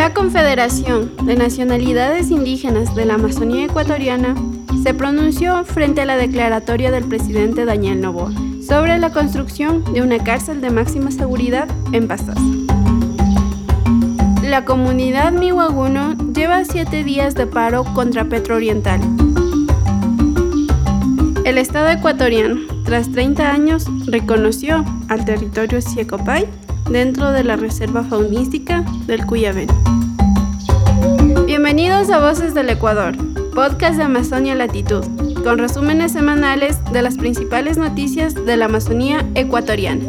La Confederación de Nacionalidades Indígenas de la Amazonía Ecuatoriana se pronunció frente a la declaratoria del presidente Daniel Novoa sobre la construcción de una cárcel de máxima seguridad en Pastaza. La comunidad miwaguno lleva siete días de paro contra Petro Oriental. El Estado ecuatoriano, tras 30 años, reconoció al territorio Siecopay dentro de la Reserva Faunística del Cuyabén. Bienvenidos a Voces del Ecuador, podcast de Amazonia Latitud, con resúmenes semanales de las principales noticias de la Amazonía ecuatoriana.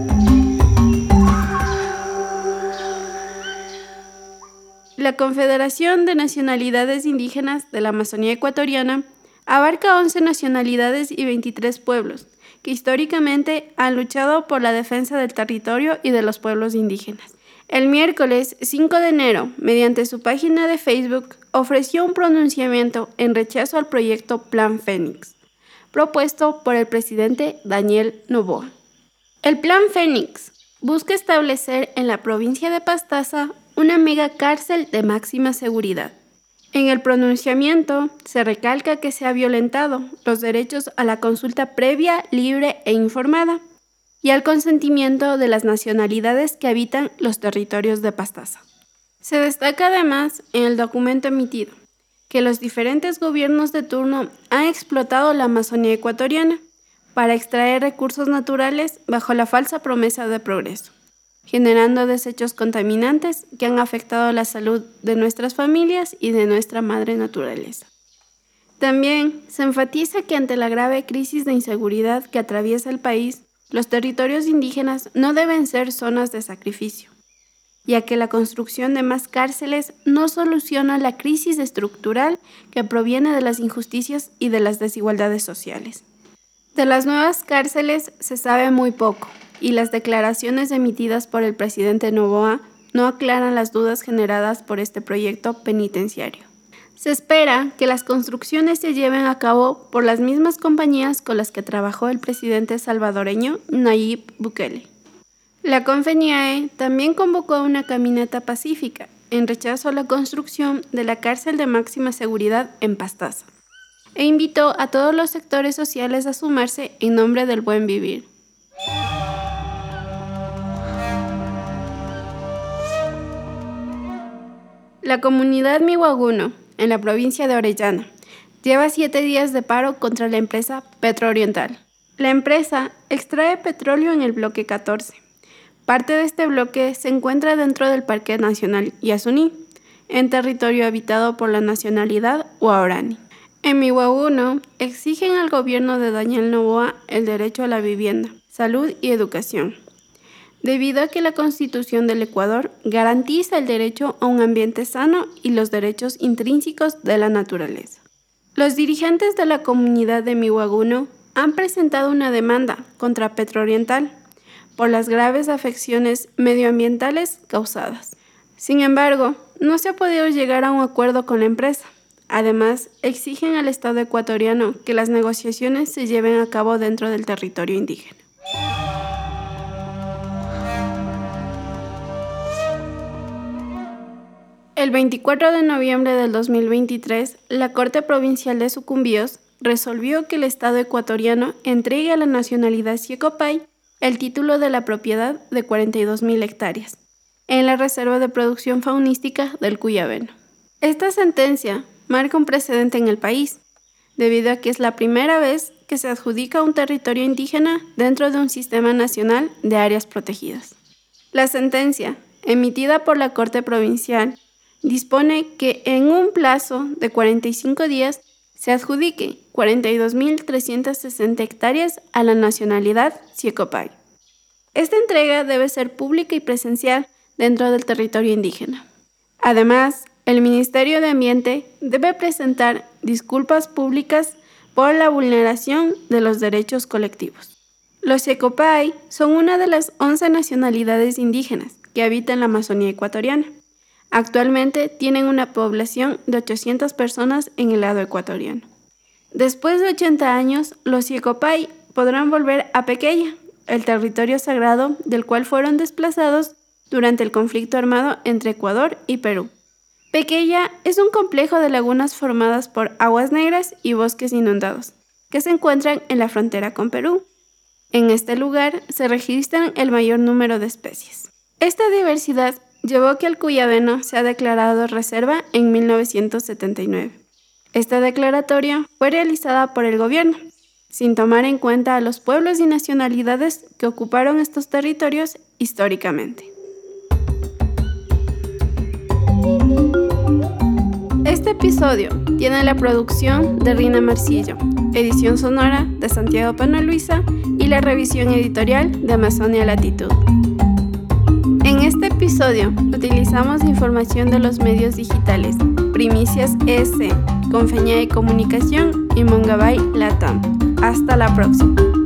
La Confederación de Nacionalidades Indígenas de la Amazonía Ecuatoriana abarca 11 nacionalidades y 23 pueblos, que históricamente han luchado por la defensa del territorio y de los pueblos indígenas. El miércoles 5 de enero, mediante su página de Facebook, ofreció un pronunciamiento en rechazo al proyecto Plan Fénix, propuesto por el presidente Daniel Novoa. El Plan Fénix busca establecer en la provincia de Pastaza una mega cárcel de máxima seguridad en el pronunciamiento se recalca que se ha violentado los derechos a la consulta previa, libre e informada y al consentimiento de las nacionalidades que habitan los territorios de Pastaza. Se destaca además en el documento emitido que los diferentes gobiernos de turno han explotado la Amazonía ecuatoriana para extraer recursos naturales bajo la falsa promesa de progreso generando desechos contaminantes que han afectado la salud de nuestras familias y de nuestra madre naturaleza. También se enfatiza que ante la grave crisis de inseguridad que atraviesa el país, los territorios indígenas no deben ser zonas de sacrificio, ya que la construcción de más cárceles no soluciona la crisis estructural que proviene de las injusticias y de las desigualdades sociales. De las nuevas cárceles se sabe muy poco, y las declaraciones emitidas por el presidente Novoa no aclaran las dudas generadas por este proyecto penitenciario. Se espera que las construcciones se lleven a cabo por las mismas compañías con las que trabajó el presidente salvadoreño Nayib Bukele. La CONFENIAE también convocó una caminata pacífica en rechazo a la construcción de la cárcel de máxima seguridad en Pastaza e invitó a todos los sectores sociales a sumarse en nombre del buen vivir. La comunidad Miwaguno, en la provincia de Orellana, lleva siete días de paro contra la empresa Petrooriental. La empresa extrae petróleo en el bloque 14. Parte de este bloque se encuentra dentro del Parque Nacional Yasuní, en territorio habitado por la nacionalidad Huaorani. En Miwaguno exigen al gobierno de Daniel Novoa el derecho a la vivienda, salud y educación debido a que la Constitución del Ecuador garantiza el derecho a un ambiente sano y los derechos intrínsecos de la naturaleza. Los dirigentes de la comunidad de Miwaguno han presentado una demanda contra Petrooriental por las graves afecciones medioambientales causadas. Sin embargo, no se ha podido llegar a un acuerdo con la empresa. Además, exigen al Estado ecuatoriano que las negociaciones se lleven a cabo dentro del territorio indígena. El 24 de noviembre del 2023, la Corte Provincial de Sucumbíos resolvió que el Estado ecuatoriano entregue a la nacionalidad Siecopay el título de la propiedad de 42.000 hectáreas en la Reserva de Producción Faunística del Cuyabeno. Esta sentencia marca un precedente en el país, debido a que es la primera vez que se adjudica un territorio indígena dentro de un sistema nacional de áreas protegidas. La sentencia, emitida por la Corte Provincial dispone que en un plazo de 45 días se adjudique 42.360 hectáreas a la nacionalidad Siecopay. Esta entrega debe ser pública y presencial dentro del territorio indígena. Además, el Ministerio de Ambiente debe presentar disculpas públicas por la vulneración de los derechos colectivos. Los Siecopay son una de las 11 nacionalidades indígenas que habitan la Amazonía ecuatoriana. Actualmente tienen una población de 800 personas en el lado ecuatoriano. Después de 80 años, los Yecopay podrán volver a Pequeya, el territorio sagrado del cual fueron desplazados durante el conflicto armado entre Ecuador y Perú. Pequeya es un complejo de lagunas formadas por aguas negras y bosques inundados, que se encuentran en la frontera con Perú. En este lugar se registran el mayor número de especies. Esta diversidad llevó que el cuyabeno sea declarado reserva en 1979. Esta declaratoria fue realizada por el gobierno, sin tomar en cuenta a los pueblos y nacionalidades que ocuparon estos territorios históricamente. Este episodio tiene la producción de Rina Marcillo, edición sonora de Santiago Pano Luisa y la revisión editorial de Amazonia Latitud. Episodio utilizamos información de los medios digitales, Primicias S, Confeña de Comunicación y Mongabay Latam. Hasta la próxima.